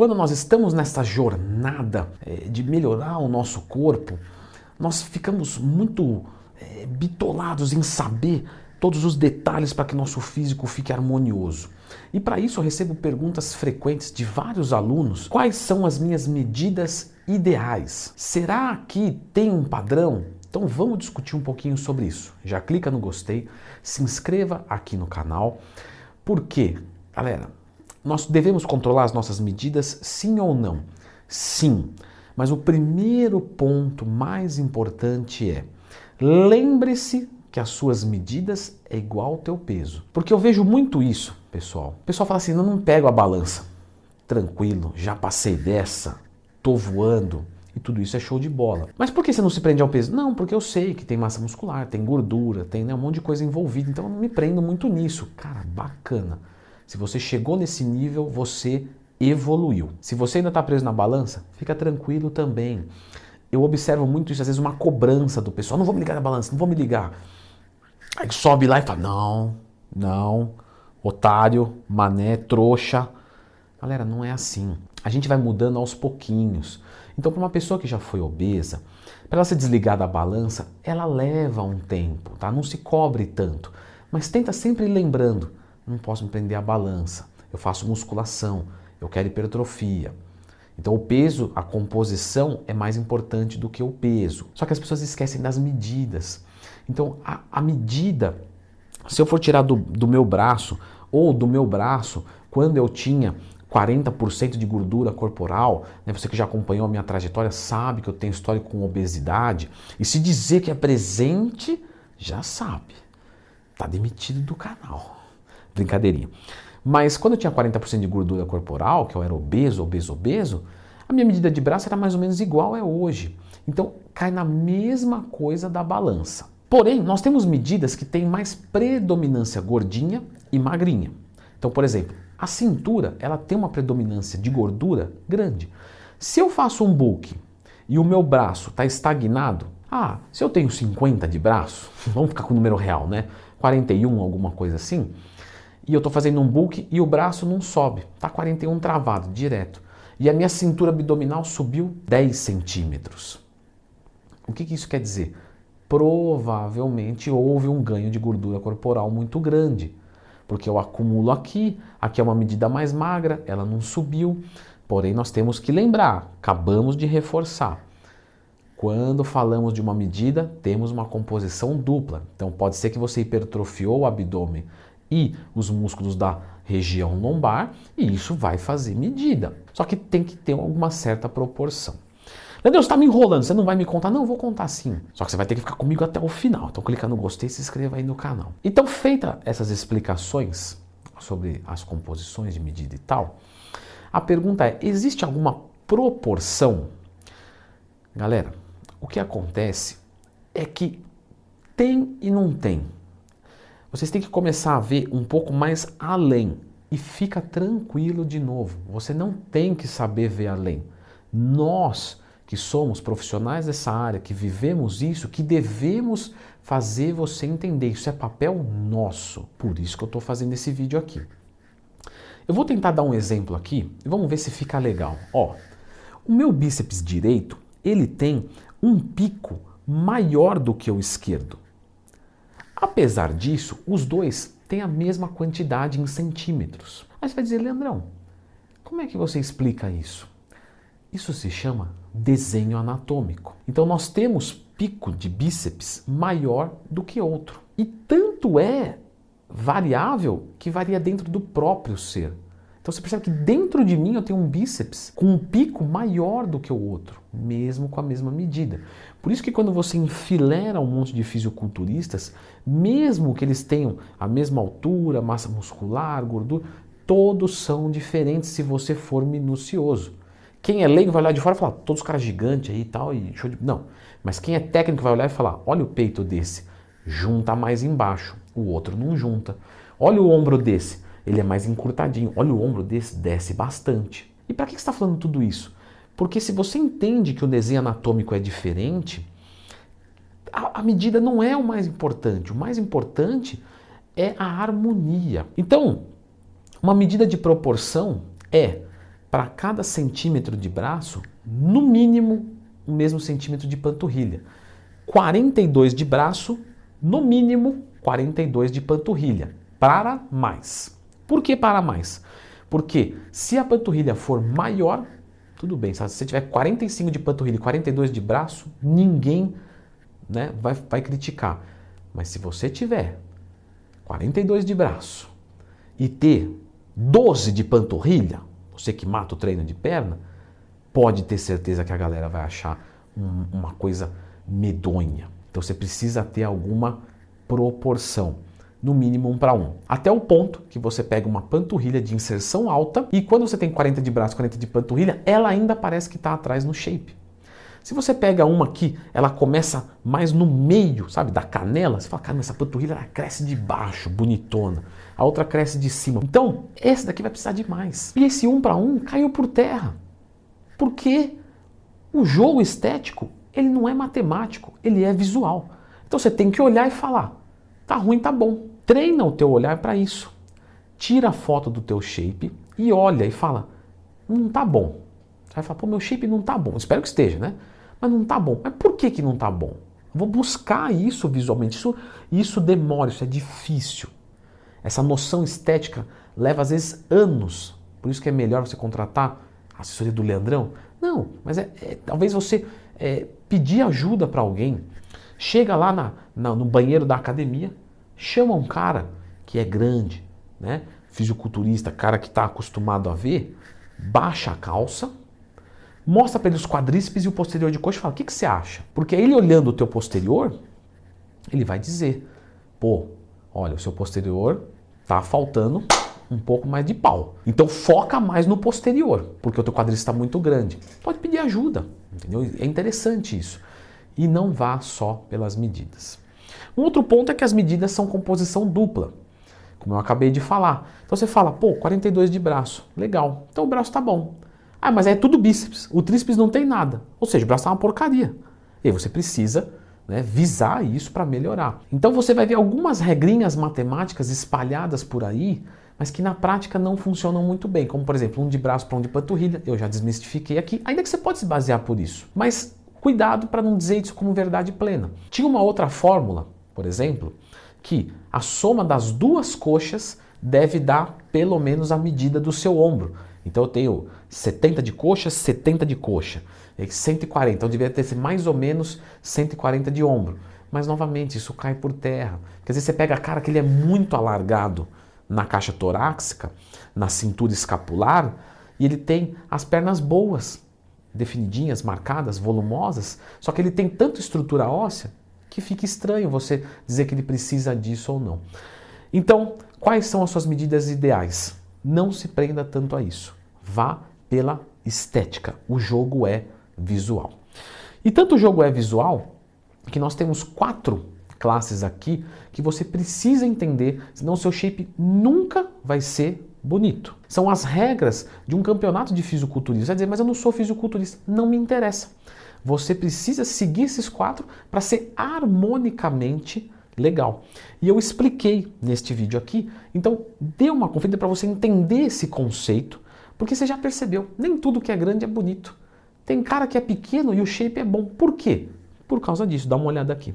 quando nós estamos nessa jornada é, de melhorar o nosso corpo, nós ficamos muito é, bitolados em saber todos os detalhes para que nosso físico fique harmonioso. E para isso eu recebo perguntas frequentes de vários alunos: quais são as minhas medidas ideais? Será que tem um padrão? Então vamos discutir um pouquinho sobre isso. Já clica no gostei, se inscreva aqui no canal. Por quê? Galera, nós devemos controlar as nossas medidas sim ou não? Sim. Mas o primeiro ponto mais importante é: lembre-se que as suas medidas é igual ao teu peso. Porque eu vejo muito isso, pessoal. O pessoal fala assim: "Eu não pego a balança". Tranquilo, já passei dessa, tô voando e tudo isso é show de bola. Mas por que você não se prende ao peso? Não, porque eu sei que tem massa muscular, tem gordura, tem né, um monte de coisa envolvida, então eu não me prendo muito nisso. Cara, bacana. Se você chegou nesse nível, você evoluiu. Se você ainda está preso na balança, fica tranquilo também. Eu observo muito isso, às vezes, uma cobrança do pessoal. Não vou me ligar na balança, não vou me ligar. Aí sobe lá e fala: não, não, otário, mané, trouxa. Galera, não é assim. A gente vai mudando aos pouquinhos. Então, para uma pessoa que já foi obesa, para ela se desligar da balança, ela leva um tempo, tá? Não se cobre tanto. Mas tenta sempre lembrando: não posso me prender à balança. Eu faço musculação, eu quero hipertrofia. Então, o peso, a composição é mais importante do que o peso. Só que as pessoas esquecem das medidas. Então, a, a medida, se eu for tirar do, do meu braço ou do meu braço, quando eu tinha 40% de gordura corporal, né? você que já acompanhou a minha trajetória sabe que eu tenho história com obesidade. E se dizer que é presente, já sabe. Tá demitido do canal. Brincadeirinha. Mas quando eu tinha 40% de gordura corporal, que eu era obeso, obeso, obeso, a minha medida de braço era mais ou menos igual é hoje. Então cai na mesma coisa da balança. Porém, nós temos medidas que têm mais predominância gordinha e magrinha. Então, por exemplo, a cintura ela tem uma predominância de gordura grande. Se eu faço um bulk e o meu braço está estagnado, ah, se eu tenho 50 de braço, vamos ficar com o número real, né? 41, alguma coisa assim, e eu estou fazendo um bulk e o braço não sobe, está 41 travado, direto. E a minha cintura abdominal subiu 10 centímetros. O que, que isso quer dizer? provavelmente houve um ganho de gordura corporal muito grande. Porque eu acumulo aqui, aqui é uma medida mais magra, ela não subiu. Porém, nós temos que lembrar, acabamos de reforçar. Quando falamos de uma medida, temos uma composição dupla. Então, pode ser que você hipertrofiou o abdômen e os músculos da região lombar, e isso vai fazer medida. Só que tem que ter alguma certa proporção. Leandro, você está me enrolando, você não vai me contar? Não, eu vou contar sim. Só que você vai ter que ficar comigo até o final. Então clica no gostei e se inscreva aí no canal. Então, feita essas explicações sobre as composições de medida e tal, a pergunta é: existe alguma proporção? Galera, o que acontece é que tem e não tem. Vocês têm que começar a ver um pouco mais além. E fica tranquilo de novo. Você não tem que saber ver além. Nós que somos profissionais dessa área, que vivemos isso, que devemos fazer você entender. Isso é papel nosso. Por isso que eu estou fazendo esse vídeo aqui. Eu vou tentar dar um exemplo aqui e vamos ver se fica legal. Ó, o meu bíceps direito ele tem um pico maior do que o esquerdo. Apesar disso, os dois têm a mesma quantidade em centímetros. Aí você vai dizer, Leandrão, como é que você explica isso? Isso se chama desenho anatômico. Então nós temos pico de bíceps maior do que outro. E tanto é variável que varia dentro do próprio ser. Então você percebe que dentro de mim eu tenho um bíceps com um pico maior do que o outro, mesmo com a mesma medida. Por isso que quando você enfilera um monte de fisiculturistas, mesmo que eles tenham a mesma altura, massa muscular, gordura, todos são diferentes se você for minucioso. Quem é leigo vai olhar de fora e falar, todos os caras gigantes aí e tal, e show de... Não. Mas quem é técnico vai olhar e falar, olha o peito desse, junta mais embaixo, o outro não junta. Olha o ombro desse, ele é mais encurtadinho. Olha o ombro desse, desce bastante. E para que está falando tudo isso? Porque se você entende que o desenho anatômico é diferente, a, a medida não é o mais importante. O mais importante é a harmonia. Então, uma medida de proporção é para cada centímetro de braço, no mínimo o mesmo centímetro de panturrilha. 42 de braço, no mínimo 42 de panturrilha. Para mais. Por que para mais? Porque se a panturrilha for maior, tudo bem. Se você tiver 45 de panturrilha e 42 de braço, ninguém né, vai, vai criticar. Mas se você tiver 42 de braço e ter 12 de panturrilha, você que mata o treino de perna, pode ter certeza que a galera vai achar um, uma coisa medonha. Então você precisa ter alguma proporção, no mínimo um para um. Até o ponto que você pega uma panturrilha de inserção alta e quando você tem 40 de braço, 40 de panturrilha, ela ainda parece que está atrás no shape. Se você pega uma que ela começa mais no meio, sabe, da canela, você fala, caramba, essa panturrilha ela cresce de baixo, bonitona. A outra cresce de cima. Então, esse daqui vai precisar de mais. E esse um para um caiu por terra. Porque o jogo estético, ele não é matemático, ele é visual. Então você tem que olhar e falar, tá ruim, tá bom. Treina o teu olhar para isso. Tira a foto do teu shape e olha e fala, não tá bom. Você vai falar, pô, meu shape não tá bom. Espero que esteja, né? Mas não tá bom. Mas por que que não tá bom? vou buscar isso visualmente. Isso, isso demora, isso é difícil. Essa noção estética leva às vezes anos. Por isso que é melhor você contratar a assessoria do Leandrão. Não, mas é, é talvez você é, pedir ajuda para alguém. Chega lá na, na, no banheiro da academia, chama um cara que é grande, né? fisiculturista, cara que está acostumado a ver, baixa a calça, mostra para ele os quadríceps e o posterior de coxa e fala: o que, que você acha? Porque ele olhando o teu posterior, ele vai dizer: pô, olha, o seu posterior tá faltando um pouco mais de pau. Então foca mais no posterior, porque o teu quadríceps está muito grande. Pode pedir ajuda, entendeu? É interessante isso. E não vá só pelas medidas. Um outro ponto é que as medidas são composição dupla, como eu acabei de falar. Então você fala, pô, 42 de braço, legal. Então o braço está bom. Ah, mas é tudo bíceps. O tríceps não tem nada. Ou seja, o braço está uma porcaria. E aí você precisa né, visar isso para melhorar. Então você vai ver algumas regrinhas matemáticas espalhadas por aí mas que na prática não funcionam muito bem, como por exemplo um de braço para um de panturrilha, eu já desmistifiquei aqui, ainda que você pode se basear por isso, mas cuidado para não dizer isso como verdade plena. Tinha uma outra fórmula, por exemplo, que a soma das duas coxas deve dar pelo menos a medida do seu ombro. Então eu tenho 70 de coxa, 70 de coxa, 140, então devia ter mais ou menos 140 de ombro. Mas novamente, isso cai por terra. Quer dizer, você pega a cara que ele é muito alargado, na caixa torácica, na cintura escapular, e ele tem as pernas boas, definidinhas, marcadas, volumosas, só que ele tem tanta estrutura óssea que fica estranho você dizer que ele precisa disso ou não. Então, quais são as suas medidas ideais? Não se prenda tanto a isso. Vá pela estética. O jogo é visual. E tanto o jogo é visual que nós temos quatro classes aqui que você precisa entender, senão seu shape nunca vai ser bonito. São as regras de um campeonato de fisiculturismo. Você vai dizer, mas eu não sou fisiculturista. Não me interessa. Você precisa seguir esses quatro para ser harmonicamente legal. E eu expliquei neste vídeo aqui, então dê uma conferida para você entender esse conceito, porque você já percebeu, nem tudo que é grande é bonito. Tem cara que é pequeno e o shape é bom. Por quê? Por causa disso, dá uma olhada aqui.